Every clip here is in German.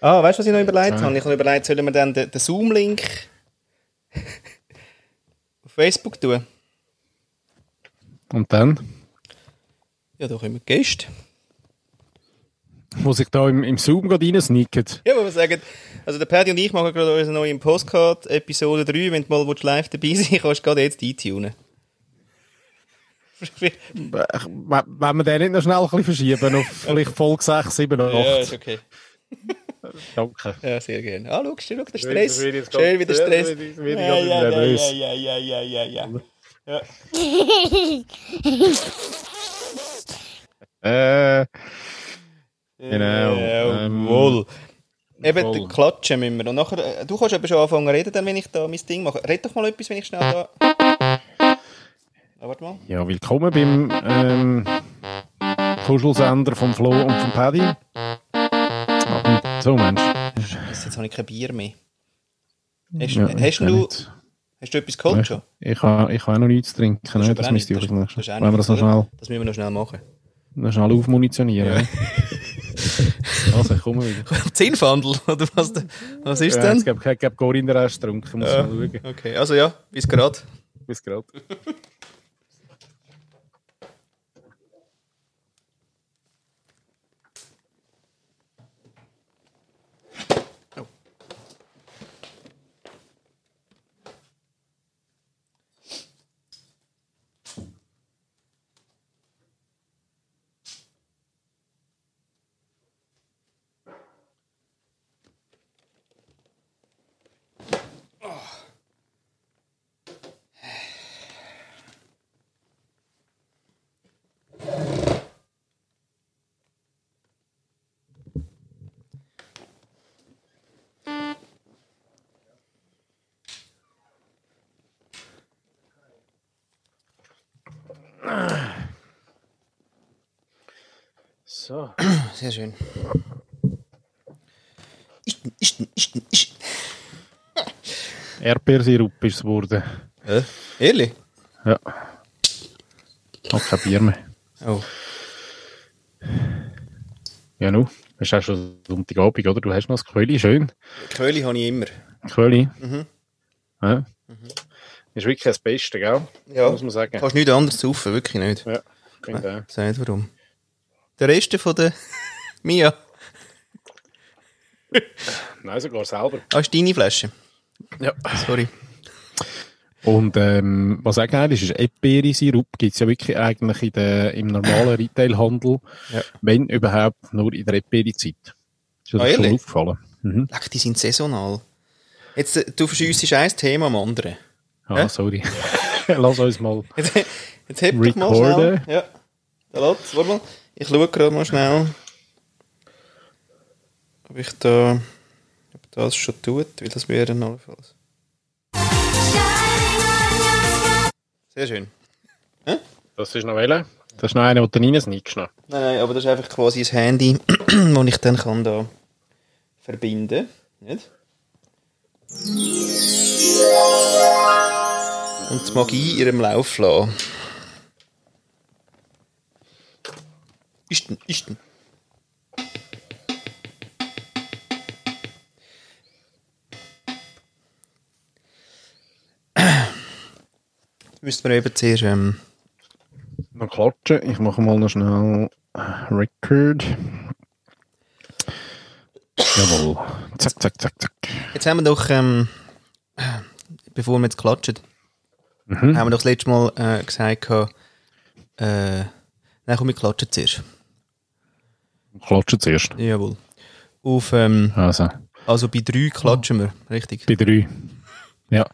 Ah, weißt du, was ich noch überlegt habe? Ich habe überlegt, sollen wir dann den, den Zoom-Link auf Facebook tun? Und dann Ja, da wir Gäste. muss ich da im, im Zoom gerade reinsneaken. Ja, wo wir sagen, also der Paddy und ich machen gerade unsere neue Postcard, Episode 3. Wenn du mal live dabei sein willst, kannst du gerade jetzt eintunen. Wenn wir den nicht noch schnell ein bisschen verschieben auf vielleicht Folge 6, 7 oder 8. ja, ist okay. Danke. Ja, sehr gerne. Ah, schau, schau, der Stress. Schön wieder ja, Stress. Ja, ja, ja, ja, ja, ja, ja, ja, ja. Äh, Genau, ähm, Jawohl. Eben, voll. klatschen müssen wir. Und nachher, äh, du kannst aber schon anfangen zu reden, dann, wenn ich da mein Ding mache. Red doch mal etwas, wenn ich schnell da... Ah, warte mal. ja, willkommen beim ähm, Kuschelsender vom Flo und vom Paddy. Ah, So, Mensch. Scheiße, jetzt habe ich kein Bier mehr. Hast, Ja, hast, ich du, nicht. hast du etwas geholt schon? Ich habe ich ha auch noch nichts zu trinken. ist Ne? Das ich nicht- vielleicht noch, das das noch schnell, Das müssen wir noch schnell machen. noch schnell aufmunitionieren. ne? also, ich komme wieder. Zehnfandel, oder was, was ist Ja, denn? es gibt kein gibt Corinna Rest getrunken, muss Ja. mal schauen. Okay, also ja, bis gerade. Bis gerade. So. Sehr schön. Ist, ist, ist, ist. Erdbeersirup ist es geworden. Äh? Ehrlich? Ja. Noch kein Bier mehr. Oh. Ja, nu. Es ist auch schon Sonntagabend, oder? Du hast noch das Quöli, schön. Köhli habe ich immer. Quöli. Mhm. Ja. Ist wirklich das Beste, gell? Ja. Muss man sagen. Kannst nichts anderes saufen, wirklich nicht. Ja, finde Ich sag nicht warum. Der Rest von der Mia. Nein, sogar selber. Ah, ist deine Flasche. Ja. Sorry. Und ähm, was auch geil ist, ist Erdbeersirup gibt es ja wirklich eigentlich in der, im normalen Retailhandel, Ja. wenn überhaupt nur in der Erdbeerzeit. Ist dir Ah, das schon ehrlich? aufgefallen? Mhm. Leck, die sind saisonal. Jetzt, äh, du verschiessest ein Thema am anderen. Ah, Hä? sorry. Lass uns mal. Jetzt, jetzt heb doch mal schnell. Ja. Lässt warte mal. Ich schaue gerade mal schnell, ob ich da ob das schon tut, weil das wäre allenfalls. Sehr schön. Das ist noch welche? Das ist noch eine, die du reinsneakst. noch. Nein, nein, aber das ist einfach quasi ein Handy, das ich dann kann da verbinden Nicht? Und die Magie in ihrem Lauf lassen. Ist denn, ist denn. Jetzt müssten wir eben zuerst... Ähm, Noch klatschen. Ich mache mal noch schnell äh, Record. Jawohl. Zack, zack, zack, zack. Jetzt haben wir doch, ähm, bevor wir jetzt klatschen, Mhm. haben wir doch das letzte Mal äh, gesagt, äh, nein, komm, wir klatschen zuerst. Klatschen zuerst. Jawohl. Auf, ähm, Also, also bei drei klatschen wir, richtig? bei drei. Ja.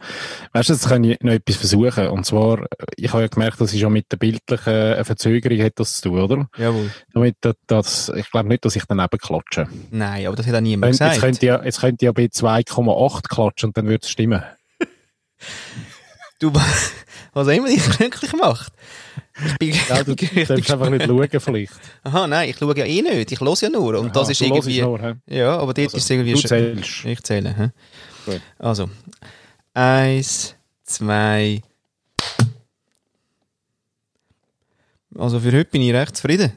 Weißt du, jetzt kann ich noch etwas versuchen. Und zwar, ich habe ja gemerkt, das ist ja mit der bildlichen äh, Verzögerung hat das zu tun, oder? Jawohl. Damit, das- das, ich glaube nicht, dass ich daneben klatsche. Nein, aber das hat auch niemand Jetzt gesagt. könnte ja, jetzt könnte ja bei 2,8 klatschen und dann würde es stimmen. Du, was immer dich glücklich macht. Ich bin, Ja, du ich darfst einfach nicht schauen, vielleicht. Aha, nein, ich schaue ja eh nicht. Ich höre ja nur. Und das Aha, ist du hörst irgendwie. nur, ja, aber dort Also, ist irgendwie. du schon- zählst. Ich zähle. Hä? Gut. Also. Eins, zwei. Also für heute bin ich recht zufrieden.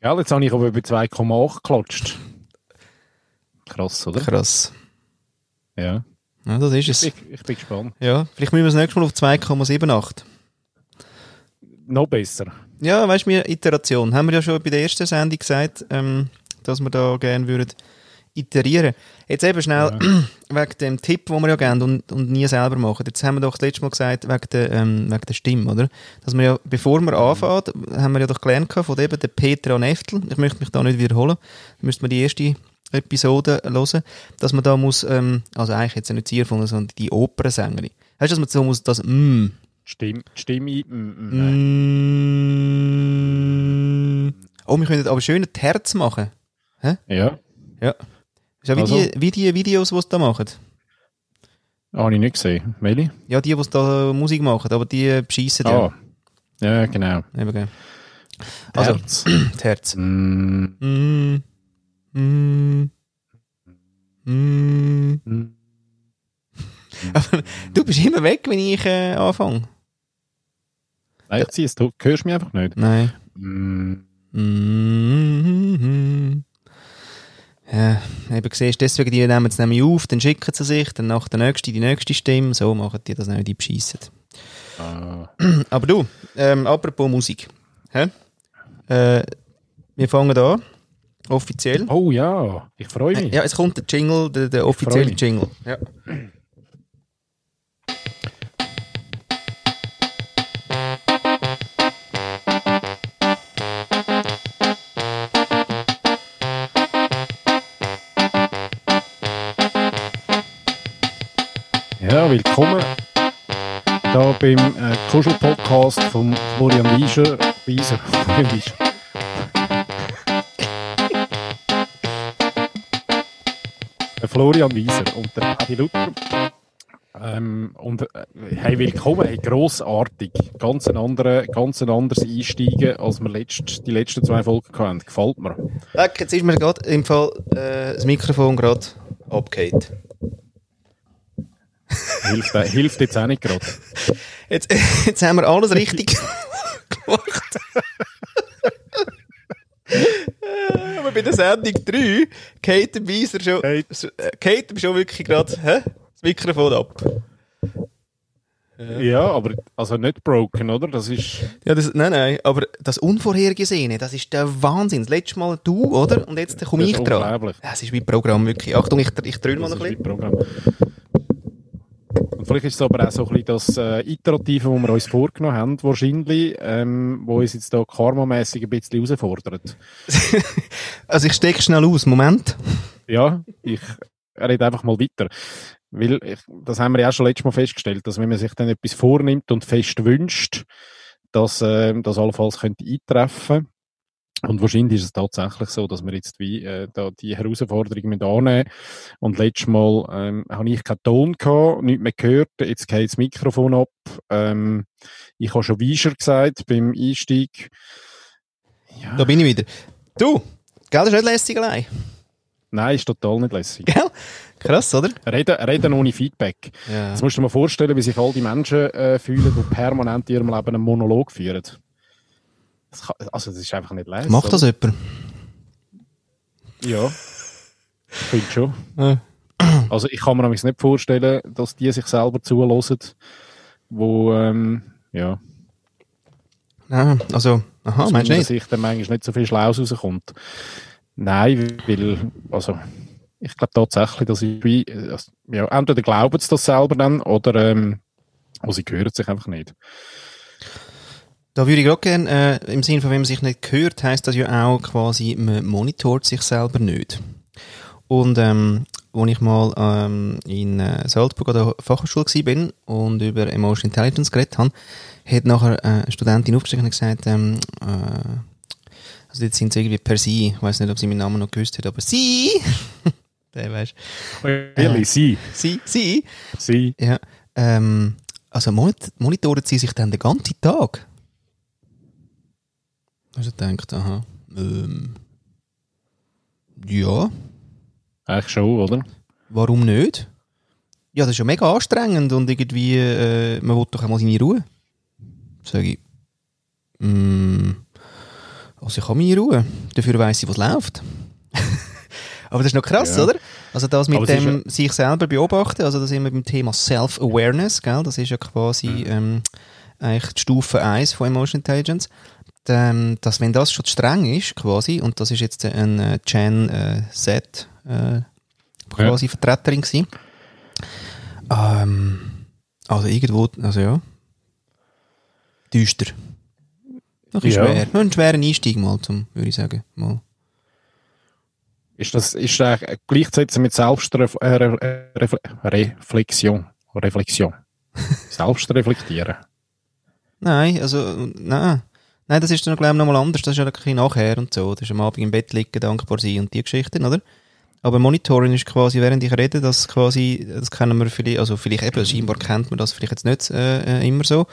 Gell, jetzt habe ich aber bei 2,8 geklatscht. Krass, oder? Krass. Ja. Ja, das ist es. Ich, ich bin gespannt. Ja, vielleicht müssen wir das nächste Mal auf 2,78. Noch besser. Ja, weißt du, Iteration. Haben wir ja schon bei der ersten Sendung gesagt, ähm, dass wir da gerne würden iterieren. Jetzt eben schnell wegen dem Tipp, den wir ja geben und, und nie selber machen. Jetzt haben wir doch das letzte Mal gesagt, wegen der, ähm, wegen der Stimme, oder? Dass wir ja, bevor wir anfangen, haben wir ja doch gelernt von eben der Petra Neftel. Ich möchte mich da nicht wiederholen. Da müsste man die erste Episode hören, dass man da muss, ähm, also eigentlich jetzt nicht sie erfunden, sondern die Opernsängerin. Weißt du, dass man so muss das mm, Stimme, Stimme, mm, mm, mm, Oh, wir können aber schön ein Herz machen. Ja, Ja. Ist ja wie, Also? die, wie die Videos, die sie da machen. habe ich nicht gesehen. Welche? Ja, die, die da Musik machen, aber die beschissen ja. Ah. Ja, genau. Eben. Also, Herz. das Herz. Mm, Mm, mm, mm. mm. Du bist immer weg, wenn ich äh, anfange. Nein, ich ziehe es. Du hörst mich einfach nicht. Nein. Mm. Mm. Ja, eben siehst, deswegen die nehmen es nämlich auf, dann schicken sie sich, dann nach der nächsten die nächste Stimme, so machen die das nämlich, die beschissen. Ah. Aber du, ähm, apropos Musik. Hä? Äh, wir fangen an, offiziell. Oh ja, ich freue mich. Ja, es kommt der Jingle, der, der offizielle. Jingle. Ja. Willkommen da beim äh, Kuschel-Podcast vom Florian Wieser. Wieser. Florian Wieser. Der Florian Wieser und der Adi Luther. Ähm, und äh, hey, willkommen, hey, grossartig. Ganz ein, anderer, ganz ein anderes Einsteigen, als wir letzt, die letzten zwei Folgen hatten. Gefällt mir. Weg, jetzt ist mir gerade im Fall äh, das Mikrofon gerade abgehakt. Hilft, äh, hilft jetzt auch nicht gerade. Jetzt, jetzt haben wir alles richtig gemacht. Äh, Aber bei der Sendung 3 geht der Weiser schon, Hey. äh, geht ihm schon wirklich gerade hä? das Mikrofon ab. Ja, aber also nicht broken, oder? Das ist. Ja, das, nein, nein, aber das Unvorhergesehene, das ist der Wahnsinn. Das letzte Mal du, oder? Und jetzt komme ich dran. unglaublich. Das ist wie Programm, wirklich. Achtung, ich, ich drülle mal Das noch ist ein wie bisschen. Programm. Und vielleicht ist es aber auch so ein bisschen das äh, Iterative, das wir uns vorgenommen haben, wahrscheinlich, ähm, wo uns jetzt da karmamässig ein bisschen herausfordert. Also ich stecke schnell aus. Moment. Ja, ich rede einfach mal weiter. Weil, ich, das haben wir ja auch schon letztes Mal festgestellt, dass wenn man sich dann etwas vornimmt und fest wünscht, dass ähm, das allenfalls könnte eintreffen und wahrscheinlich ist es tatsächlich so, dass wir jetzt wie äh, da die Herausforderung mit annehmen. Und letztes Mal ähm, habe ich keinen Ton gehabt, nichts mehr gehört. Jetzt geht das Mikrofon ab. Ähm, ich habe schon Weischer gesagt beim Einstieg. Ja, Da bin ich wieder. Du, gell, das ist nicht lässig allein. nein, ist total nicht lässig. Gell? Krass, oder? Reden, reden ohne Feedback. Ja. Jetzt musst du dir mal vorstellen, wie sich all die Menschen äh, fühlen, die permanent in ihrem Leben einen Monolog führen. Das kann, also, das ist einfach nicht leise. Macht das oder? jemand? Ja. Ich finde schon. Ja. Also, ich kann mir nämlich nicht vorstellen, dass die sich selber zulassen, wo, ähm, ja, Ah, also, aha, aus meinst du nicht? Sicht dann manchmal nicht so viel Schlaus rauskommt. Nein, weil, also, ich glaube tatsächlich, dass ich wie, äh, also, ja, entweder glauben sie das selber dann, oder, ähm, oder sie hören sich einfach nicht. Da würde ich gerade gerne, äh, im Sinne von, wenn man sich nicht hört, heisst das ja auch quasi, man monitort sich selber nicht. Und, ähm, als ich mal ähm, in äh, Salzburg an der Fachhochschule bin und über Emotional Intelligence geredet habe, hat nachher äh, eine Studentin aufgestanden und gesagt, ähm, äh, also jetzt sind sie irgendwie per sie, ich weiß nicht, ob sie meinen Namen noch gewusst hat, aber sie, der weißt, Ehrlich, sie, sie, sie, sie. ja, ähm, also monit monitoren sie sich dann den ganzen Tag? Also denkt, aha, ähm, ja, Eigentlich schon, oder? warum nicht? Ja, das ist ja mega anstrengend und irgendwie, äh, man will doch einmal seine Ruhe. Sag ich, mm, also ich habe meine Ruhe, dafür weiss ich, was läuft. Aber das ist noch krass, Ja. oder? Also das mit dem sich selber beobachten, also da sind wir beim Thema Self-Awareness, gell? Das ist ja quasi Mhm. ähm, eigentlich die Stufe 1 von Emotional Intelligence. Ähm, dass wenn das schon streng ist, quasi, und das ist jetzt ein äh, Gen äh, Z äh, quasi Vertreterin gewesen. Ähm, also irgendwo, also ja. Düster. Ein bisschen Ja. schwer. Nur ein schwerer Einstieg mal, zum, würde ich sagen. Mal. Ist das ist das eigentlich gleichzusetzen mit Selbstreflexion? Refle Reflexion. Reflexion. Selbstreflektieren. Nein, also, nein. Nein, das ist dann, glaube ich, nochmal anders. Das ist ja ein bisschen nachher und so. Das ist am Abend im Bett liegen, dankbar sein und die Geschichten, oder? Aber Monitoring ist quasi, während ich rede, das quasi, das kennen wir vielleicht, also vielleicht eben, scheinbar kennt man das vielleicht jetzt nicht äh, äh, immer so.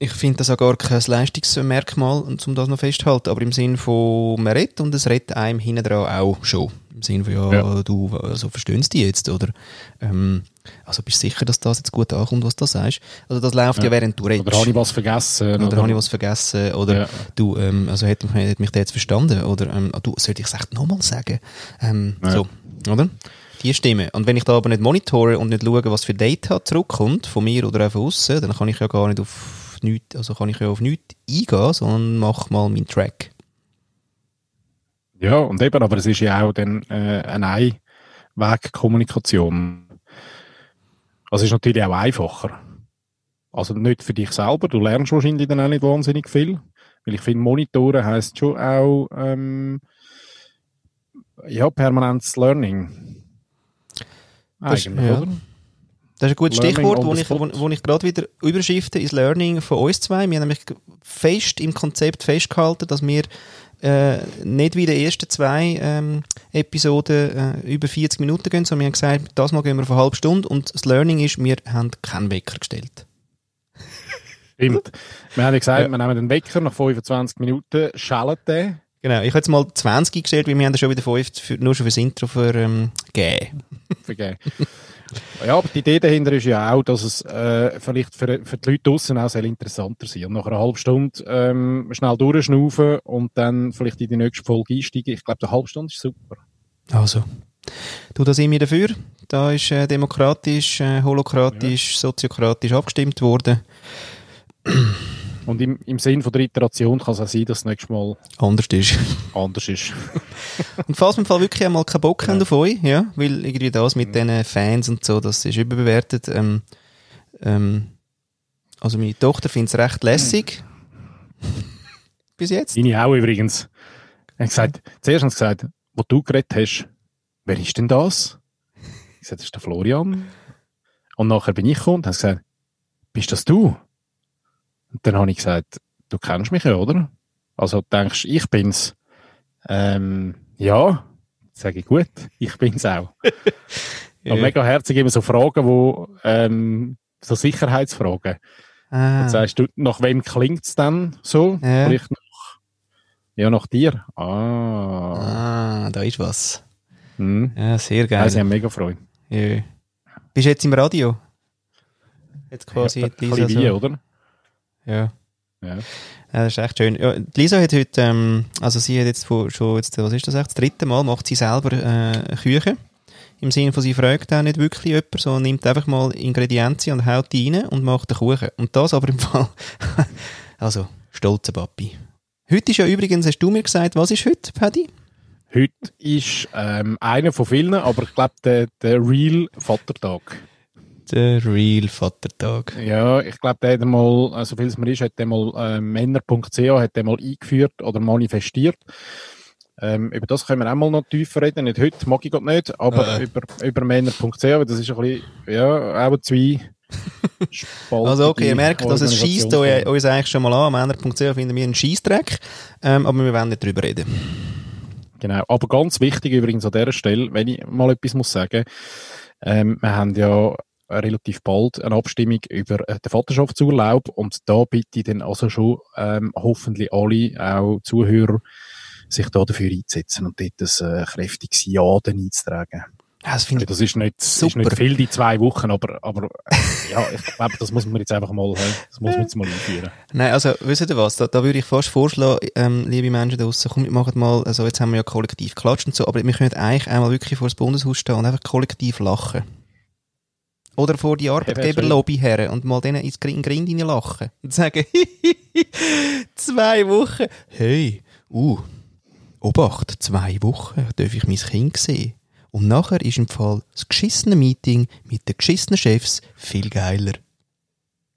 Ich finde das auch gar kein Leistungsmerkmal, um das noch festzuhalten, aber im Sinn von, man redet und es redet einem hinten dran auch schon. Im Sinn von, ja, Ja. du, also verstehen die jetzt, oder? Ähm, also bist du sicher, dass das jetzt gut ankommt, was du sagst? Also das läuft ja, Ja. während du redest. Oder habe ich was vergessen? Oder habe ich was vergessen? Oder Ja. du, ähm, also hätte mich, hätte mich der jetzt verstanden? Oder ähm, ah, du, sollte ich es echt nochmal sagen? Ähm, Ja. So, oder? Die Stimme. Und wenn ich da aber nicht monitore und nicht schaue, was für Data zurückkommt, von mir oder auch von außen, dann kann ich ja gar nicht auf nichts, also kann ich ja auf nichts eingehen, sondern mach mal meinen Track. Ja, und eben, aber es ist ja auch dann äh, eine Einwegkommunikation. Also es ist natürlich auch einfacher. Also nicht für dich selber, du lernst wahrscheinlich dann auch nicht wahnsinnig viel. Weil ich finde, Monitoren heisst schon auch ähm, ja, permanentes Learning. Das- Eigentlich, ja. oder? Das ist ein gutes Learning Stichwort, wo ich, wo, wo ich gerade wieder überschifte ins Learning von uns zwei. Wir haben nämlich fest im Konzept festgehalten, dass wir äh, nicht wie in den ersten zwei ähm, Episoden äh, über 40 Minuten gehen, sondern wir haben gesagt, das Mal gehen wir auf eine halbe Stunde und das Learning ist, wir haben keinen Wecker gestellt. Stimmt. Wir haben ja gesagt, Ja. wir nehmen den Wecker nach 25 Minuten, schellen den. Genau, ich habe jetzt mal 20 eingestellt, weil wir haben schon wieder 5 für, nur schon fürs Intro für, ähm, gegeben. vergeben. ja, aber die Idee dahinter ist ja auch, dass es äh, vielleicht für, für die Leute draussen auch sehr interessanter sein. Und nach einer halben Stunde ähm, schnell durchschnaufen und dann vielleicht in die nächste Folge einsteigen. Ich glaube, eine halbe Stunde ist super. Also, du, da sind wir dafür. Da ist äh, demokratisch, äh, holokratisch, soziokratisch abgestimmt worden. Und im, im Sinn von der Iteration kann es auch sein, dass das nächste Mal Anders ist. anders ist. Und falls wir im Fall wirklich einmal keinen Bock Genau. haben auf euch, ja, weil irgendwie das mit diesen Fans und so, das ist überbewertet. Ähm, ähm, also meine Tochter findet es recht lässig. Bis jetzt. Deine auch übrigens. Er hat gesagt, zuerst haben sie gesagt, wo du geredet hast, wer ist denn das? Ich sagte, das ist der Florian. Und nachher bin ich gekommen und habe gesagt, bist das du? Und dann habe ich gesagt, du kennst mich ja, oder? Also denkst du, ich bin's? Ähm, ja. Sage ich, gut, ich bin's auch. Aber mega herzig immer so Fragen, wo, ähm, so Sicherheitsfragen. Ah, Jetzt sagst du, nach wem klingt's dann so? Ja. Vielleicht nach, ja, nach dir. Ah. ah, da ist was. Hm. Ja, sehr Ja, geil. sie haben mega Freude. Ja. Bist du jetzt im Radio? Jetzt quasi ja, ein Lisa bisschen wie, so. oder? Ja. Ja. Das ist echt schön. Ja, Lisa hat heute, ähm, also sie hat jetzt schon, jetzt, was ist das echt, das dritte Mal macht sie selber äh, Küche. Im Sinne von, sie fragt auch nicht wirklich jemand, sondern nimmt einfach mal Ingredienzien und haut die rein und macht den Kuchen. Und das aber im Fall, also, stolzer Papi. Heute ist ja übrigens, hast du mir gesagt, was ist heute, Paddy? Heute ist ähm, einer von vielen, aber ich glaube, der, der Real Vatertag. Der Real Vatertag. Ja, ich glaube, der hat einmal, äh, so viel es mir ist, hat der mal äh, Männer.ch hat der mal eingeführt oder manifestiert. Ähm, über das können wir auch mal noch tiefer reden. Nicht heute, mag ich gerade nicht, aber Äh. über, über Männer.ch, weil das ist ein bisschen, ja, auch zwei Also okay, ihr merkt, dass es schießt uns eigentlich schon mal an. Männer.ch finden wir einen Scheissdreck, ähm, aber wir wollen nicht drüber reden. Genau, aber ganz wichtig übrigens an dieser Stelle, wenn ich mal etwas muss sagen, ähm, wir haben ja relativ bald eine Abstimmung über äh, den Vaterschaftsurlaub und da bitte ich dann also schon ähm, hoffentlich alle, auch Zuhörer, sich da dafür einzusetzen und dort ein äh, kräftiges Ja dann einzutragen. Das, finde ich das ist nicht, ist Super. nicht viel, die zwei Wochen, aber, aber äh, ja, ich glaube, das muss man jetzt einfach mal, äh, das muss man jetzt mal einführen. Nein, also, wisst ihr was? Da, da würde ich fast vorschlagen, ähm, liebe Menschen da draussen, komm, wir machen mal, also jetzt haben wir ja kollektiv geklatscht und so, aber wir können eigentlich einmal wirklich vor das Bundeshaus stehen und einfach kollektiv lachen. Oder vor die Arbeitgeberlobby her und mal denen ins Grind Grind rein lachen. Und sagen, zwei Wochen. Hey, uh, Obacht, zwei Wochen darf ich mein Kind sehen. Und nachher ist im Fall das geschissene Meeting mit den geschissenen Chefs viel geiler.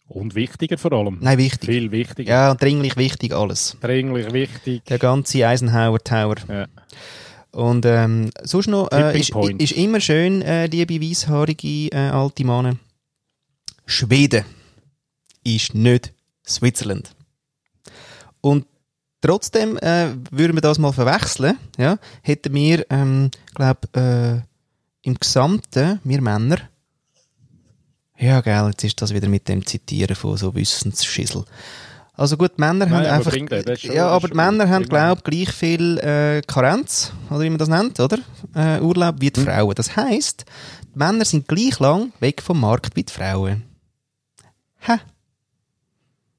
Und wichtiger vor allem. Nein, wichtig. Viel wichtiger. Ja, dringlich wichtig alles. Dringlich wichtig. Der ganze Eisenhower Tower. Ja. Und ähm, sonst noch, äh, ist, ist immer schön, äh, liebe weisshaarige äh, alte Männer. Schweden ist nicht Switzerland. Und trotzdem äh, würden wir das mal verwechseln, ja, hätten wir, ähm, glaube äh, im Gesamten, wir Männer, ja, gell, jetzt ist das wieder mit dem Zitieren von so Wissensschissel. Also gut, die Männer Nein, haben aber einfach, das schon- ja, aber die Männer haben, glaube gleich viel äh, Karenz, oder wie man das nennt, oder? Äh, Urlaub wie Hm. die Frauen. Das heisst, die Männer sind gleich lang weg vom Markt wie die Frauen. Hä?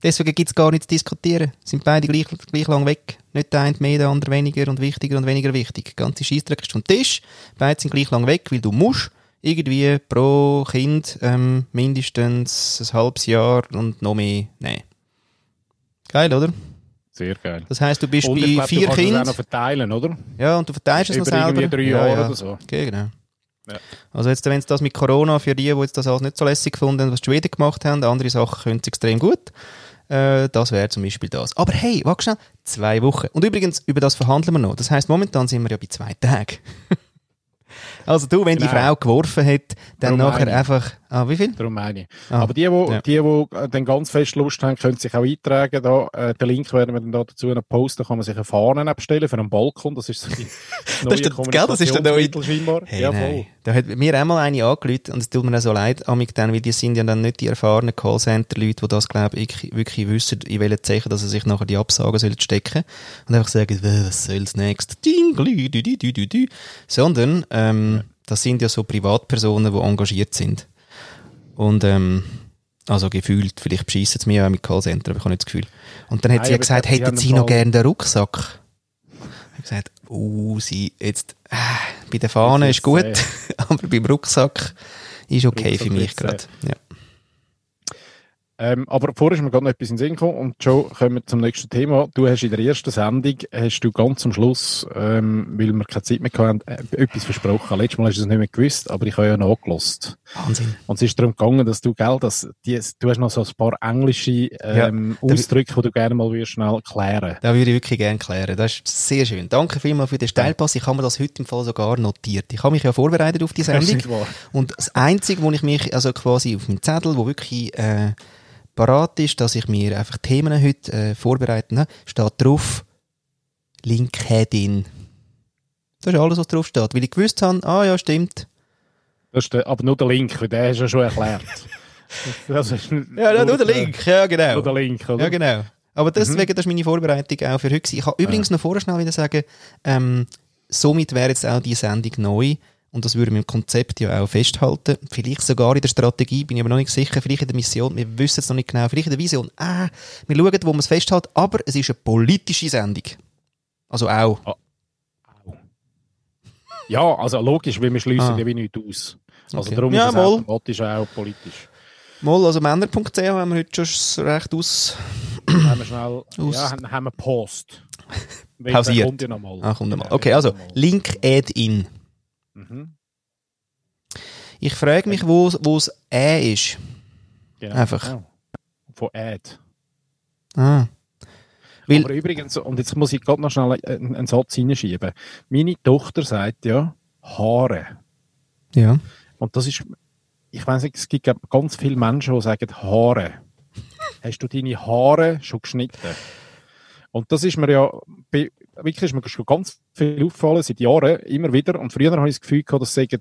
Deswegen gibt's gar nichts zu diskutieren. Sind beide gleich, gleich lang weg. Nicht der eine mehr, der andere weniger und wichtiger und weniger wichtig. Ganze Scheissdreck ist vom Tisch. Beide sind gleich lang weg, weil du musst irgendwie pro Kind ähm, mindestens ein halbes Jahr und noch mehr nehmen. Geil, oder? Sehr geil. Das heisst, du bist Und bei glaub, vier du kannst es auch Kindern. noch verteilen, oder? Ja, und du verteilst es noch Über irgendwie selber. drei ja, Jahre ja. oder so. Okay, genau. Ja. Also jetzt, wenn es das mit Corona für die, die jetzt das alles nicht so lässig gefunden was die Schweden gemacht haben, andere Sachen können sie extrem gut. Äh, das wäre zum Beispiel das. Aber hey, warte schnell, zwei Wochen. Und übrigens, über das verhandeln wir noch. Das heisst, momentan sind wir ja bei zwei Tagen. also du, wenn die Genau. Frau geworfen hat, dann Darum nachher einfach, ah, wie viel? Darum meine ich. Ah, Aber die, die, ja. die, die äh, dann ganz fest Lust haben, können sich auch eintragen. Da, äh, den Link werden wir dann da dazu noch posten. Da kann man sich eine Fahne abstellen für einen Balkon. Das ist so die Das ist der- gell, das ist der neue-. Hey, ja, voll. Da hat mir einmal eine angelüht und es tut mir auch so leid, amig dann, weil die sind ja dann nicht die erfahrenen Callcenter-Leute, die das, glaube ich, wirklich- wissen, in welchen Zeichen, dass sie sich nachher die Absagen sollen stecken und einfach sagen, «Äh, was soll's next? Ding, glü, dü, dü, dü, dü, dü. Sondern, ähm, das sind ja so Privatpersonen, die engagiert sind. Und, ähm, also gefühlt, vielleicht beschissen sie mich auch mit Callcenter, aber ich habe nicht das Gefühl. Und dann hat Nein, sie ja gesagt, hätten Sie noch gerne den Rucksack? Ich habe gesagt, uh, sie, jetzt, äh, bei der Fahne ist gut, aber beim Rucksack ist okay Rucksack für mich gerade. Ja. Ähm, aber vorher ist mir gerade noch etwas in den Sinn gekommen und Joe, kommen wir zum nächsten Thema. Du hast in der ersten Sendung, hast du ganz am Schluss, ähm, weil wir keine Zeit mehr hatten, äh, etwas versprochen. Letztes Mal hast du es nicht mehr gewusst, aber ich habe ja nachgelost. Wahnsinn. Und es ist darum gegangen, dass du, gell, dass die, du hast noch so ein paar englische ähm, da- Ausdrücke, die du gerne mal würdest schnell klären. Das würde ich wirklich gerne klären. Das ist sehr schön. Danke vielmals für den Steilpass. Ich habe mir das heute im Fall sogar notiert. Ich habe mich ja vorbereitet auf die Das Sendung. wahr. Und das Einzige, wo ich mich, also quasi auf meinem Zettel, wo wirklich äh, parat ist, dass ich mir einfach Themen heute äh, vorbereiten habe, steht drauf LinkedIn. Das ist alles, was drauf steht. Weil ich gewusst habe, ah ja, stimmt. Das ist der, aber nur der Link, weil hast du ja schon erklärt. das ist Ja, nur der Link. Ja, genau. Nur der Link, oder? Ja, genau. Aber deswegen, das ist meine Vorbereitung auch für heute. Ich kann übrigens noch vorher schnell wieder sagen, ähm, somit wäre jetzt auch die Sendung neu. Und das würde wir im Konzept ja auch festhalten. Vielleicht sogar in der Strategie, bin ich aber noch nicht sicher. Vielleicht in der Mission, wir wissen es noch nicht genau. Vielleicht in der Vision. Ah, wir schauen, wo man es festhält. Aber es ist eine politische Sendung. Also auch. Ja, also logisch, weil wir schließen Ah. ja wie nichts aus. Also Okay. darum Ja, ist es mal. automatisch auch politisch. Mal, also Männer.ch haben wir heute schon recht aus... haben wir schnell, Aus- ja, haben, haben wir Post. Pausiert. kommt ja noch mal. Ah, kommt noch mal. Genau, Okay, also. Link add in. Mhm. Ich frage mich, wo wo es «ä» ist. Genau. Einfach. Ja. Von Ad. Ah. Weil, Aber übrigens, und jetzt muss ich gerade noch schnell einen, einen Satz hineinschieben. Meine Tochter sagt ja, Haare. ja. Und das ist, ich weiß nicht, es gibt ganz viele Menschen, die sagen Haare. Hast du deine Haare schon geschnitten? Und das ist mir ja, wirklich ist mir schon ganz viel aufgefallen, seit Jahren, immer wieder. Und früher habe ich das Gefühl gehabt, das sagen,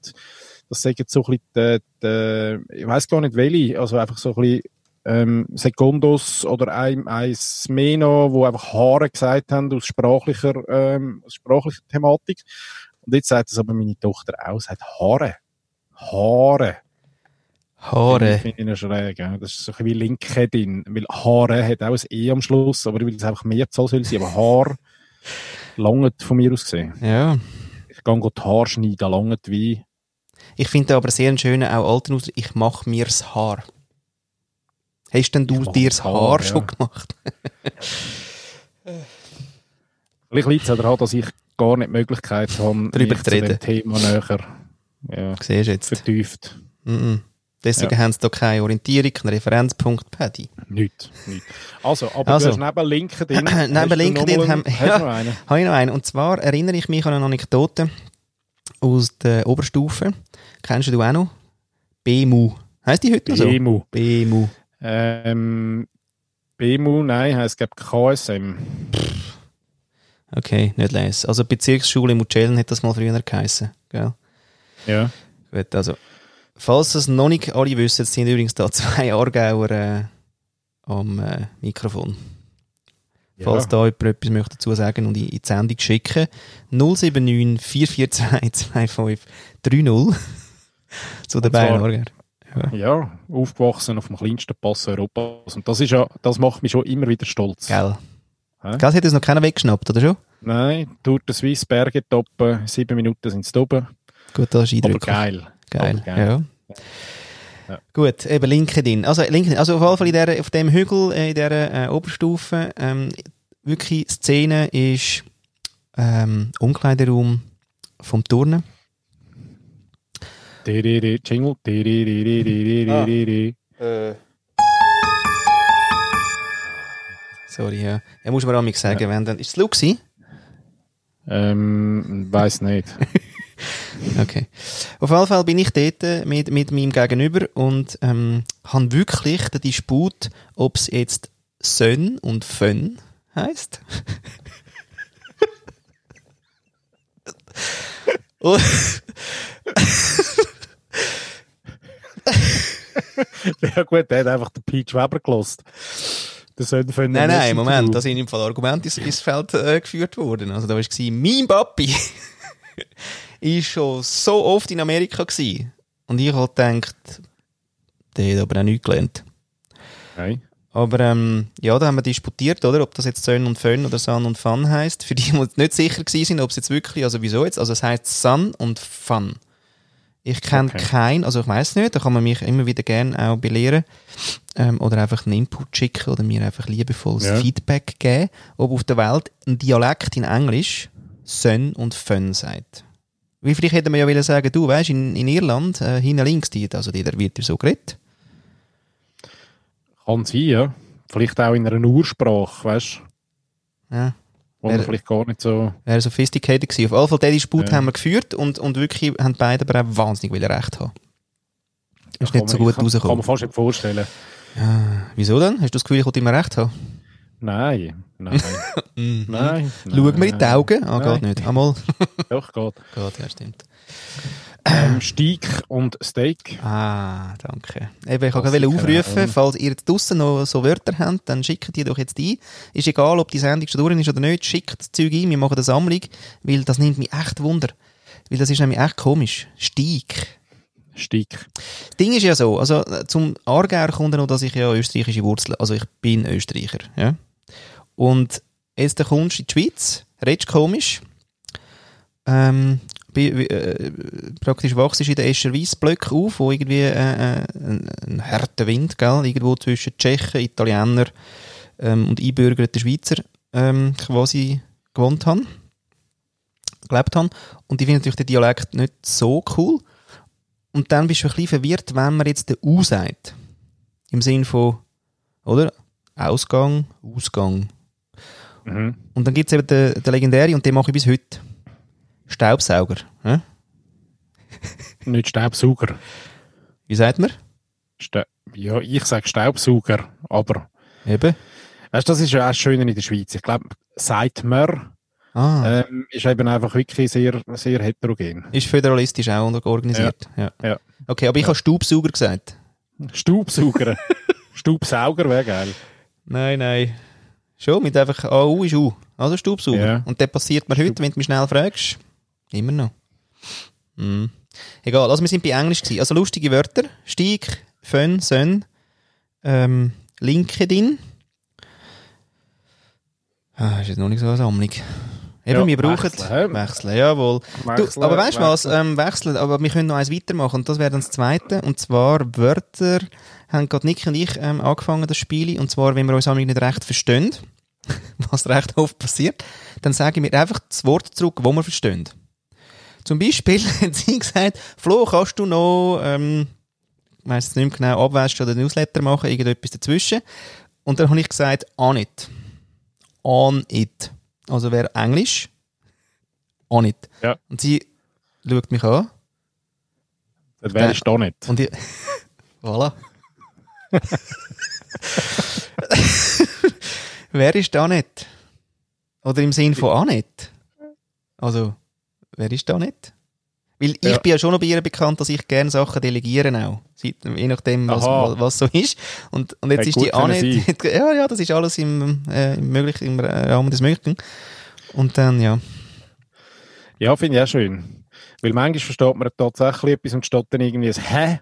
das sagen so ein bisschen, die, die, ich weiß gar nicht welche, also einfach so ein bisschen, ähm, Sekundos oder ein, eins mehr noch, wo einfach Haare gesagt haben aus sprachlicher, ähm, aus sprachlicher Thematik. Und jetzt sagt es aber meine Tochter auch, sagt Haare. Haare. Haare. Finde ich noch schräg. Ja. Das ist so ein wie LinkedIn. Weil Haare hat auch ein E am Schluss, aber ich will es einfach Mehrzahl soll sein. Aber Haar langt von mir aus gesehen. Ja. Ich gehe die Haare schneiden, langt wie. Ich finde aber sehr schönen, auch alten Ausdruck, ich mache mir das Haar. Hast denn du dir das Haar, Haar, schon ja. gemacht? Vielleicht liegt es daran, dass ich gar nicht die Möglichkeit habe, Drüber mich zu reden. Thema näher ja, Siehst jetzt. vertieft. Mhm. Deswegen Ja. haben sie da keine Orientierung, keinen Referenzpunkt, Paddy. Nicht, nicht. Also, aber Also. du hast neben LinkedIn. Neben LinkedIn haben- einen, ja. Habe ich noch einen. Und zwar erinnere ich mich an eine Anekdote aus der Oberstufe. Kennst du auch noch? BMU. Heißt die heute noch so? BMU. BMU. Ähm, BMU, nein, heisst, glaube KSM. Okay, nicht lesen. Also Bezirksschule Mucellen hat das mal früher geheißen. Gell? Ja. Gut, also, falls es noch nicht alle wissen, sind übrigens da zwei Aargauer äh, am äh, Mikrofon. Falls ja. da jemand etwas möchte dazu sagen und in, die Sendung schicken, 079 442 2530 zu den beiden Aargauer. Ja, aufgewachsen auf dem kleinsten Pass Europas. Und das ist ja, das macht mich schon immer wieder stolz. Gell? Hä? Gell, hat uns noch keiner weggeschnappt, oder schon? Nein, Tour de Suisse, Berge toppen, sieben Minuten sind es oben. Gut, das ist Aber eindrücklich. geil. Geil, Aber geil. ja. Ja. Gut, eben LinkedIn. Also, LinkedIn, also auf jeden Fall in der, auf dem Hügel, äh, in dieser äh, Oberstufe, ähm, wirklich Szene ist ähm, Umkleideraum vom Turnen. Jingle. Diriri, Sorry, ja. Ja, muss man auch mal sagen, wenn dann, ist es gewesen? Ähm, weiß nicht. Okay. Auf jeden Fall bin ich dort äh, mit, mit meinem Gegenüber und ähm, habe wirklich den Disput, ob es jetzt Sön und Fön heisst. und, ja gut, der hat einfach den Peach Weber gelost. Nein, nein, Moment, da sind im Fall Argumente ins, ins Feld äh, geführt worden. Also da war mein Papi ist schon so oft in Amerika gewesen. Und ich habe gedacht, der hat aber auch nichts gelernt. Nein. Aber ähm, ja, da haben wir disputiert, oder? Ob das jetzt Sun und Fun oder Sun und Fun heißt. Für die, die nicht sicher sind, ob es jetzt wirklich, also wieso jetzt? Also es heißt Sun und Fun. Ich kenne Okay. keinen, also ich weiß nicht, da kann man mich immer wieder gerne auch belehren ähm, oder einfach einen Input schicken oder mir einfach liebevolles Ja. Feedback geben, ob auf der Welt ein Dialekt in Englisch Sun und Fun sagt. Weil vielleicht hätte man ja wollen sagen, du weißt, in, in Irland, äh, hinten links, die, also die, da wird ja so geredet. Kann sein, ja. Vielleicht auch in einer Ursprache, weißt du? Ja. Wo Wer- vielleicht gar nicht so. Wäre sophisticated gewesen. Auf jeden Fall, den Disput Ja. haben wir geführt und, und wirklich haben beide aber auch wahnsinnig will recht haben. Ist nicht so gut kann, kann rausgekommen. man fast nicht vorstellen. Ja, wieso denn? Hast du das Gefühl, ich wollte immer recht haben? Nein, nein, Mhm. nein. Schau mir in die Augen. Ah, Nein. geht nicht. Einmal. Doch, geht. geht, ja, stimmt. Ähm, Steak und Steak. Ah, danke. Eben, ich wollte Klassiker, aufrufen, ähm. falls ihr draussen noch so Wörter habt, dann schickt die doch jetzt ein. Ist egal, ob die Sendung schon durch ist oder nicht, schickt das Zeug ein, wir machen eine Sammlung, weil das nimmt mich echt Wunder. Weil das ist nämlich echt komisch. Steak. Steak. Das Ding ist ja so, also äh, zum Aargauer kommt noch, dass ich ja österreichische Wurzeln, also ich bin Österreicher, ja. Und jetzt kommst in die Schweiz, redest komisch, ähm, wie, äh, praktisch wachst in den Escher Weissblöcken auf, wo irgendwie äh, äh, ein, ein harter Wind, gell, irgendwo zwischen Tschechen, Italiener ähm, und einbürgerten Schweizer ähm, quasi gewohnt haben, gelebt haben. Und die finden natürlich den Dialekt nicht so cool. Und dann bist du ein bisschen verwirrt, wenn man jetzt den U sagt. Im Sinn von, oder? Ausgang, Ausgang. Mhm. Und dann gibt es eben den, den legendären, und den mache ich bis heute. Staubsauger. hä? Nicht Staubsauger. Wie sagt man? Sta ja, ich sage Staubsauger, aber Eben. weißt, du, das ist ja auch das Schöne in der Schweiz. Ich glaube, sagt man, Ah, ähm, ist eben einfach wirklich sehr, sehr heterogen. ist föderalistisch auch organisiert. Ja. Ja. Okay, aber ich habe Staubsauger gesagt. Staubsauger. Staubsauger wäre geil. Nein, nein. Schon, mit einfach AU ist U. Also Staubsauger. Ja. Und der passiert mir heute, wenn du mich schnell fragst, immer noch. Mhm. Egal, also wir sind bei Englisch gewesen. Also lustige Wörter. Stieg, Fön, Sön, ähm, LinkedIn. Ah, ist jetzt noch nicht so eine Sammlung. Eben, Ja, wir brauchen wechseln, wechseln, jawohl. Wechseln, du, aber weißt du was? wechseln. Ähm, wechseln, aber wir können noch eins weitermachen und das wäre dann das zweite. Und zwar Wörter haben gerade Nick und ich ähm, angefangen, das Spiel. Und zwar, wenn wir uns nicht recht verstehen, was recht oft passiert, dann sagen wir einfach das Wort zurück, wo wir verstehen. Zum Beispiel hat sie gesagt, Flo, kannst du noch, ähm, ich weiss jetzt nicht mehr genau, abwaschen oder Newsletter machen, irgendetwas dazwischen. Und dann habe ich gesagt, on it. On it. Also wäre Englisch, on it. Ja. Und sie schaut mich an Das wäre ich da nicht. und ich, voilà. wer ist da nicht? Oder im Sinn von Annette? Also, wer ist da nicht? Weil ich Ja. bin ja schon noch bei ihr bekannt, dass ich gerne Sachen delegieren auch. Je nachdem, was, was so ist. Und, und jetzt Hätte ist die Annette, ja, ja, das ist alles im, äh, im, möglich, im Rahmen des Möglichen. Und dann, ja. Ja, finde ich auch schön. Weil manchmal versteht man tatsächlich etwas und statt dann irgendwie ein Hä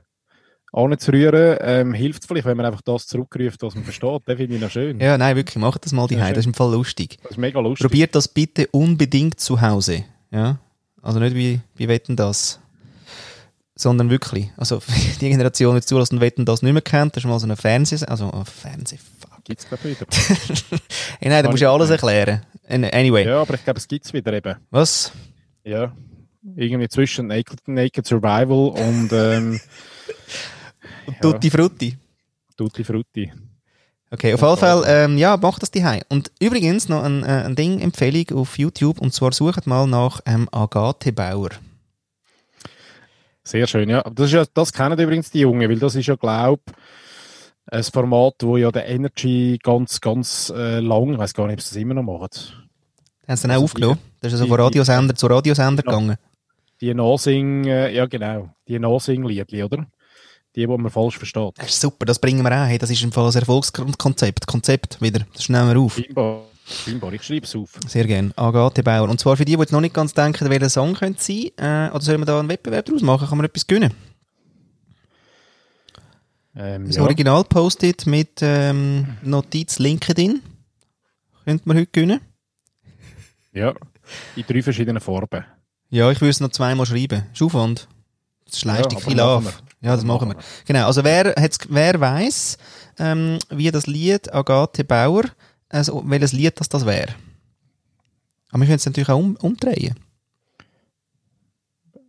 anzurühren, ähm, hilft es vielleicht, wenn man einfach das zurückruft, was man versteht. Das finde ich noch schön. Ja, nein, wirklich, macht das mal die Ja, Das ist im Fall lustig. Das ist mega lustig. Probiert das bitte unbedingt zu Hause. Ja? Also nicht wie, wie wetten das. Sondern wirklich. Also die Generation, die zulassen und wetten das nicht mehr kennt, das ist mal so ein Fernseh, also ein Fernseh, fuck. Gibt es wieder. Hey, nein, da musst du alles nicht. erklären. An- Anyway, Ja, aber ich glaube, es gibt es wieder eben. was? Ja. Irgendwie zwischen Naked, Naked Survival und ähm, Tutti Frutti. Tutti Frutti. Okay, auf jeden Fall, ähm, ja, mach das die Und übrigens noch ein, äh, ein Ding, Empfehlung auf YouTube, und zwar sucht mal nach ähm, Agathe Bauer. Sehr schön, ja. Aber das, ist ja, das kennen übrigens die Jungen, weil das ist ja, glaube ein Format, wo ja der Energy ganz, ganz äh, lang, ich weiß gar nicht, ob sie das immer noch machen, Haben sie dann auch Also aufgenommen? Das ist also die- von die- Radiosender zu Radiosender Ja. gegangen. die Nasing, äh, ja genau, die Nasing-Liedli, oder? Die, die man falsch versteht. Das ist super, das bringen wir auch. Hey, das ist im Fall ein Erfolgskonzept. Konzept wieder. Das nehmen wir auf. Scheinbar, scheinbar. ich schreibe es auf. Sehr gerne. Agathe Bauer. Und zwar für die, die jetzt noch nicht ganz denken, welcher Song könnte sein, äh, oder sollen wir da einen Wettbewerb draus machen? Kann man etwas gewinnen? Ähm, Das ja. Original postet mit ähm, Notiz LinkedIn. Könnte man heute gewinnen? ja, in drei verschiedenen Farben. Ja, ich würde es noch zweimal schreiben. Ist Aufwand. Das ist Leistung, aber viel auf. Ja, das machen wir. Genau, also wer, hat's, wer weiss, ähm, wie das Lied Agathe Bauer, also welches Lied das, das wäre. Aber wir können es natürlich auch um, umdrehen.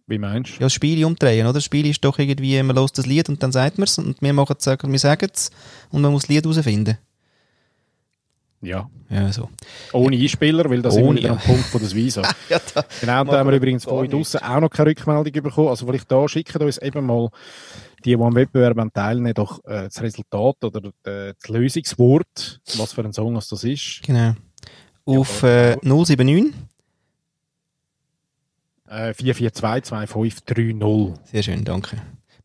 Wie meinst du? Ja, das Spiel umdrehen, oder? Das Spiel ist doch irgendwie, man hört das Lied und dann sagt man es und wir wir sagen es und man muss das Lied herausfinden. Ja. Ja, so. Ohne Einspieler, weil das Ohne, wieder ja. am Punkt von der Visa. Ja, da. Genau, da haben wir übrigens von euch draussen auch noch keine Rückmeldung bekommen. Also vielleicht da schicken uns eben mal die, die am Wettbewerb teilnehmen, doch äh, das Resultat oder äh, das Lösungswort, was für ein Song das ist. Genau. Auf äh, 079. Äh, 4422530. Sehr schön, danke.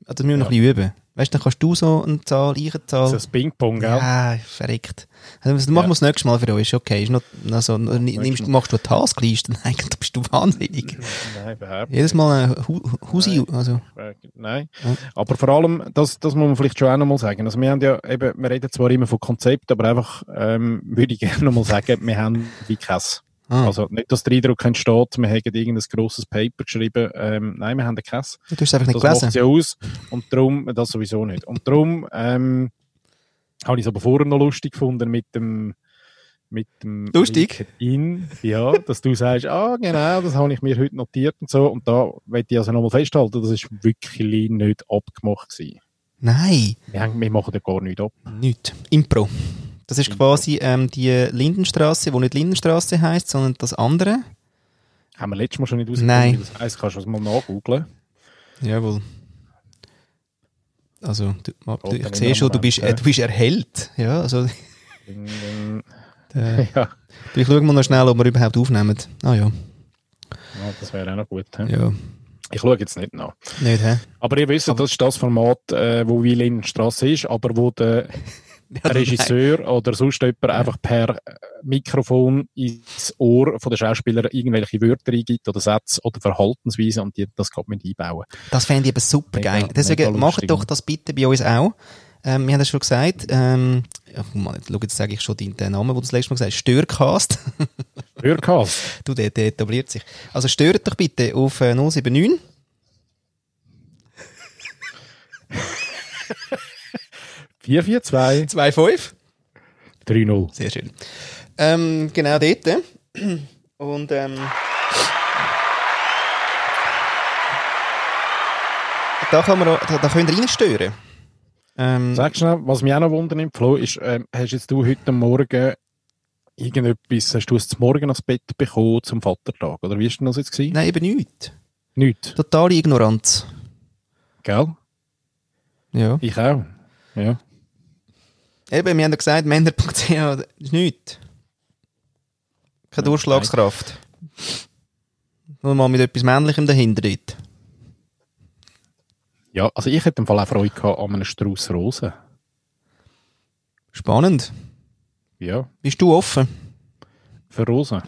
Ah, Das müssen wir noch ein bisschen üben. Weißt du, dann kannst du so eine Zahl, ich eine Zahl. Ist das Ping-Pong, gell? Ja, verreckt. Also, das machen wir das nächste Mal für uns, ist okay. Ist noch, also, nimmst, machst du eine Taskliste? Nein, da bist du wahnsinnig. Nein, überhaupt Jedes Mal ein Hu Husi, also, Nein. Ja. Aber vor allem, das, das muss man vielleicht schon auch noch mal sagen. Also wir haben ja eben, wir reden zwar immer von Konzept, aber einfach, ähm, würde ich gerne noch mal sagen, wir haben wie keins. Ah, Also nicht, dass der Eindruck entsteht, wir haben irgendein grosses Paper geschrieben. Ähm, nein, wir haben keinen. du hast einfach nicht Das gelesen. ja aus. Und darum, das sowieso nicht. Und darum ähm, habe ich es aber vorher noch lustig gefunden mit dem mit dem Lustig? LinkedIn, ja, dass du sagst, ah genau, das habe ich mir heute notiert und so. Und da möchte ich also nochmal festhalten, das ist wirklich nicht abgemacht gewesen. Nein, Wir, haben, wir machen da gar nichts ab. nicht. Impro. Das ist Impro. quasi ähm, die Lindenstraße, die nicht Lindenstraße heißt, sondern das andere. Haben wir letztes Mal schon nicht Nein. wie das heisst, kannst du das mal nachgoogeln. Jawohl. Also, du, du, ich sehe schon, du bist, äh, du bist erhellt. Ja, also, äh, ja. ich schaue mal noch schnell, ob wir überhaupt aufnehmen. Ah ja, ja, das wäre auch noch gut. ja. Ich schaue jetzt nicht nach. Nicht, hä? Aber ihr wisst, Aber- das ist das Format, äh, wo wie Lindenstraße ist, aber wo der Regisseur oder sonst jemand einfach per äh, Mikrofon ins Ohr von den Schauspielern irgendwelche Wörter eingibt oder Sätze oder Verhaltensweisen und die, das kann man einbauen. Das fände ich eben super Mega- geil. Deswegen macht doch das bitte bei uns auch. Ähm, wir haben das schon gesagt. Ähm, ja, Mann, jetzt, schau, jetzt sage ich schon den, Namen, den du das letzte Mal gesagt hast. Störcast. Hörcast. du, der, der etabliert sich. Also störet doch bitte auf äh, 079 442 25 3-0. Sehr schön. Ähm, genau dort. äh. Und ähm, da, kann man, auch- da, da könnt ihr reinstören. Ähm, Sag schnell, was mich auch noch wundernimmt, Flo, ist, ähm, hast jetzt du heute Morgen irgendetwas, hast du es zum Morgen ans Bett bekommen zum Vatertag? Oder wie ist denn das jetzt gewesen? nein, eben nichts. Nicht, Totale Ignoranz. gell? Ja. Ich auch. Ja. Eben, wir haben ja gesagt, männer.ch ist nichts. Keine Durchschlagskraft. Nur mal mit etwas Männlichem dahinter. Ja, also ich hätte im Fall auch Freude gehabt an einem Strauß Rosen. Spannend. Ja, Bist du offen? Für Rosen.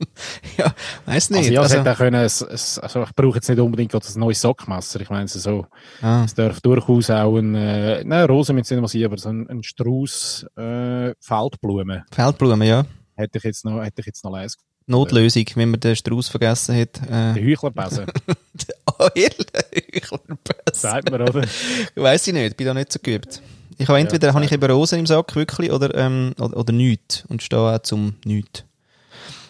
ja, weiss nicht. Also ja, es Also- hätte können, es, es, also ich brauche jetzt nicht unbedingt ein neues Sackmesser. Ich meine, so, ah, es darf durchaus auch ein, äh, nein, Rosen mit sein, aber so ein, ein Strauß äh, Feldblumen Feldblumen, ja. hätte ich jetzt noch, hätte ich jetzt noch lesen. Notlösung, wenn man den Strauß vergessen hat. Der Äh, Heuchlerbesen, oh, ehrlich? sagt man, oder? Weiss ich nicht, bin da nicht so geübt. Ich habe entweder Ja, habe ich eben Rosen im Sack, wirklich, oder, ähm, oder, oder nichts. Und stehe auch zum nichts.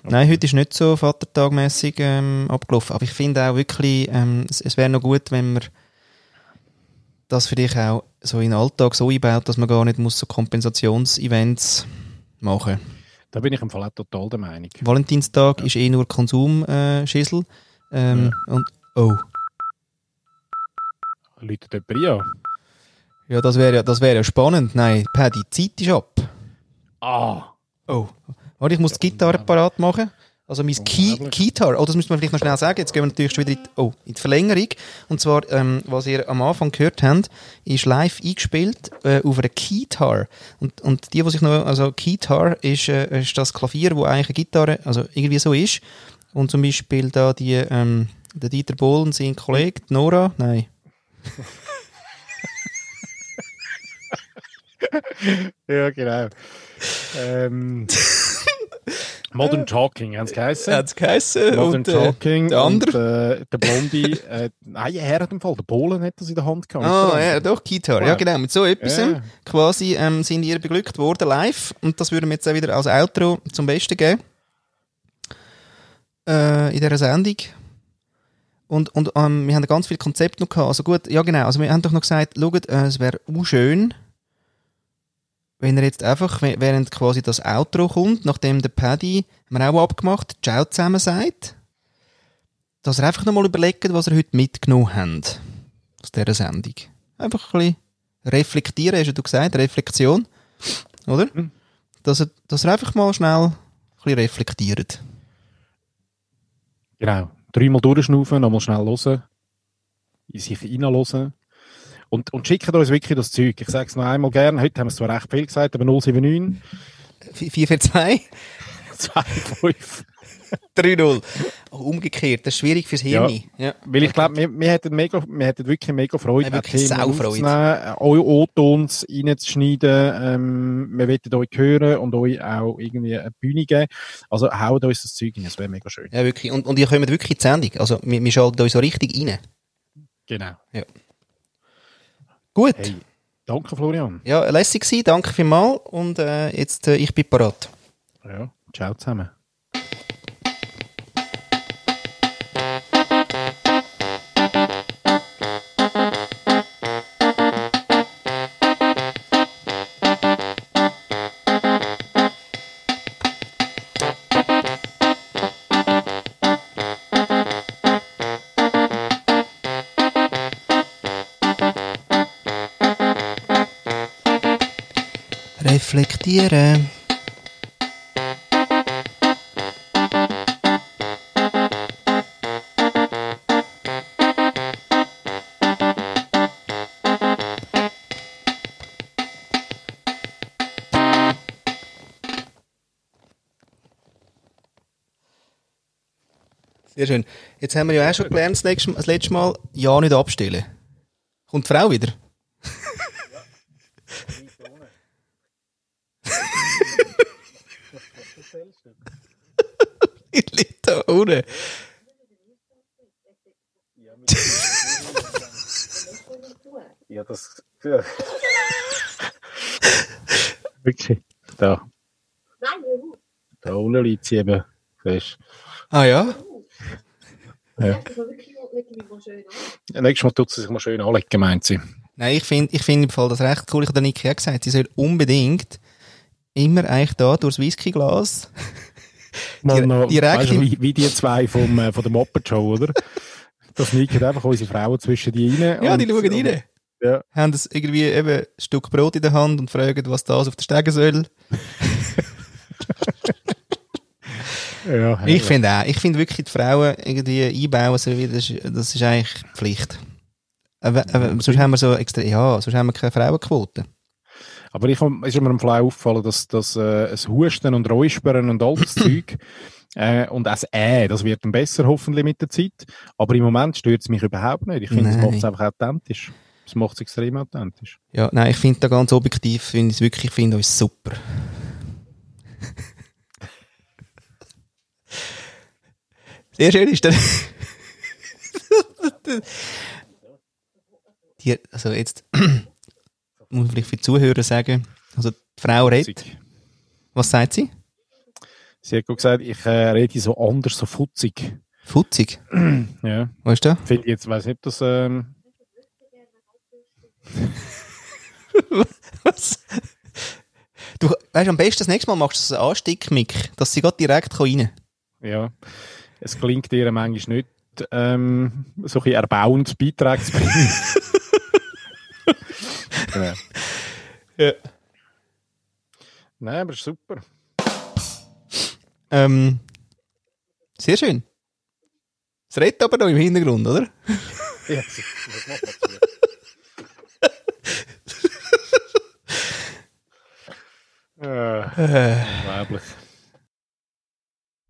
Nein, heute ist nicht so vatertagmässig ähm, abgelaufen. Aber ich finde auch wirklich, ähm, es, es wäre noch gut, wenn man das für dich auch so in den Alltag so einbaut, dass man gar nicht muss so Kompensationsevents machen Da bin ich im Fall auch total der Meinung. Valentinstag ist eh nur Konsumschissel. Ähm, Und, oh. Läutet jemand an? Ja, das wäre ja, das wäre ja spannend. Nein, Paddy, die Zeit ist ab. Ah! Oh. Warte, ich muss die Gitarre parat machen. Also mein Key. Gitarre, oh, das müssen wir vielleicht noch schnell sagen. Jetzt gehen wir natürlich schon wieder in die, oh, in die Verlängerung. Und zwar, ähm, was ihr am Anfang gehört habt, ist live eingespielt äh, auf einer Keytar. Und, und die, die sich noch, also Keytar ist, äh, ist das Klavier, wo eigentlich eine Gitarre, also irgendwie so ist. Und zum Beispiel da die, ähm, der Dieter Bohlen, sein Kollege, Nora, nein. Ja, genau. ähm, Modern Talking, haben sie geheißen? Hat's geheissen. Modern und, äh, Talking. der andere? Und, äh, der Blondie, äh, nein, er hat im Fall, der Bohlen hat das in der Hand gehabt. Ah, ja, doch, Gitarre. Ja, Ja. genau. Mit so etwas Ja. quasi ähm, sind ihr beglückt worden live. Und das würden wir jetzt auch wieder als Outro zum Besten geben. Äh, in dieser Sendung. Und, und ähm, wir haben ganz viele Konzepte noch gehabt. Also gut, ja genau. Also wir haben doch noch gesagt, schaut, äh, es wäre auch schön, wenn er jetzt einfach, wä- während quasi das Outro kommt, nachdem der Paddy, haben wir auch abgemacht, Ciao zusammen sagt, dass er einfach nochmal überlegt, was er heute mitgenommen hat. Aus dieser Sendung. Einfach ein bisschen reflektieren, hast du gesagt, Reflexion. Oder? Mhm. Dass, er, dass er einfach mal schnell ein bisschen reflektiert. Genau. Dreimal durchschnaufen, nochmal schnell hören, in sich reinhören. Und, und schickt uns wirklich das Zeug. Ich sage es noch einmal gern. Heute haben wir es zwar recht viel gesagt, aber 079 442 25. 3-0. Oh, umgekehrt, das ist schwierig fürs Ja. Hirn. Ja. Weil ich glaube, wir, wir, hätten mega, wir hätten wirklich mega Freude, Ja, wirklich äh, eure O-Tons reinzuschneiden. Ähm, wir wollen euch hören und euch auch irgendwie eine Bühne geben. Also haut uns das Zeug rein, das wäre mega schön. ja, wirklich. Und, und ihr kommt wirklich in die Sendung. Also, wir, wir schalten uns so richtig rein. Genau. Gut. Hey, danke Florian. Ja, lässig gewesen. Danke vielmals. Und äh, jetzt, äh, ich bin parat. Ja, ciao zusammen. Tiere. Sehr schön. Jetzt haben wir ja auch schon gelernt, das letzte Mal, ja nicht abstellen. Kommt die Frau wieder? Die liegt da unten. Ja, das. Ja. Wirklich. Da. Da unten liegt sie eben. Siehst Ah ja? Ja. Nächstes Mal tut sie sich mal schön anlegen, meint sie. Nein, ich finde ich find im Fall das recht cool. Ich habe der Niki auch gesagt, sie soll unbedingt immer eigentlich da durchs Whiskyglas. Direkt weißt du, wie, wie die zwei vom, äh, von der Muppet Show, oder? Das liegt einfach unsere Frauen zwischen die rein. Ja, und- die schauen rein. Ja. Haben das irgendwie eben ein Stück Brot in der Hand und fragen, was das auf der Stege soll. Ja, Ich finde auch, ich finde wirklich die Frauen irgendwie einbauen, so wie, das, ist, das ist eigentlich Pflicht. Aber, aber sonst haben wir so extra, ja, sonst haben wir keine Frauenquote. Aber ich hab- ist mir am Fly aufgefallen, dass, dass äh, es Husten und Räuspern und all das Zeug äh, und das Äh, das wird dann besser hoffentlich mit der Zeit. Aber im Moment stört es mich überhaupt nicht. Ich finde, es macht es einfach authentisch. Es macht es extrem authentisch. Ja, nein, ich finde da ganz objektiv, finde ich es wirklich, ich finde uns super. Sehr schön ist der. Die, also jetzt muss man vielleicht für die Zuhörer sagen, also die Frau redet. Was sagt sie? Sie hat gesagt, ich äh, rede so anders, so futzig. Futzig. Ja. Was ist? Finde ich jetzt, weiß nicht, ob das, ähm, Was? Du weißt, am besten das nächste Mal machst du so einen Anstieg-Mic, dass sie gerade direkt rein kann. ja, es klingt ihr manchmal nicht, ähm, so ein bisschen erbauend Beiträge zu bringen. Genau. Ja. Nein, aber ist super. Ähm, sehr schön. Es redet aber noch im Hintergrund, oder? Ja, das macht man Äh, Äh, unglaublich.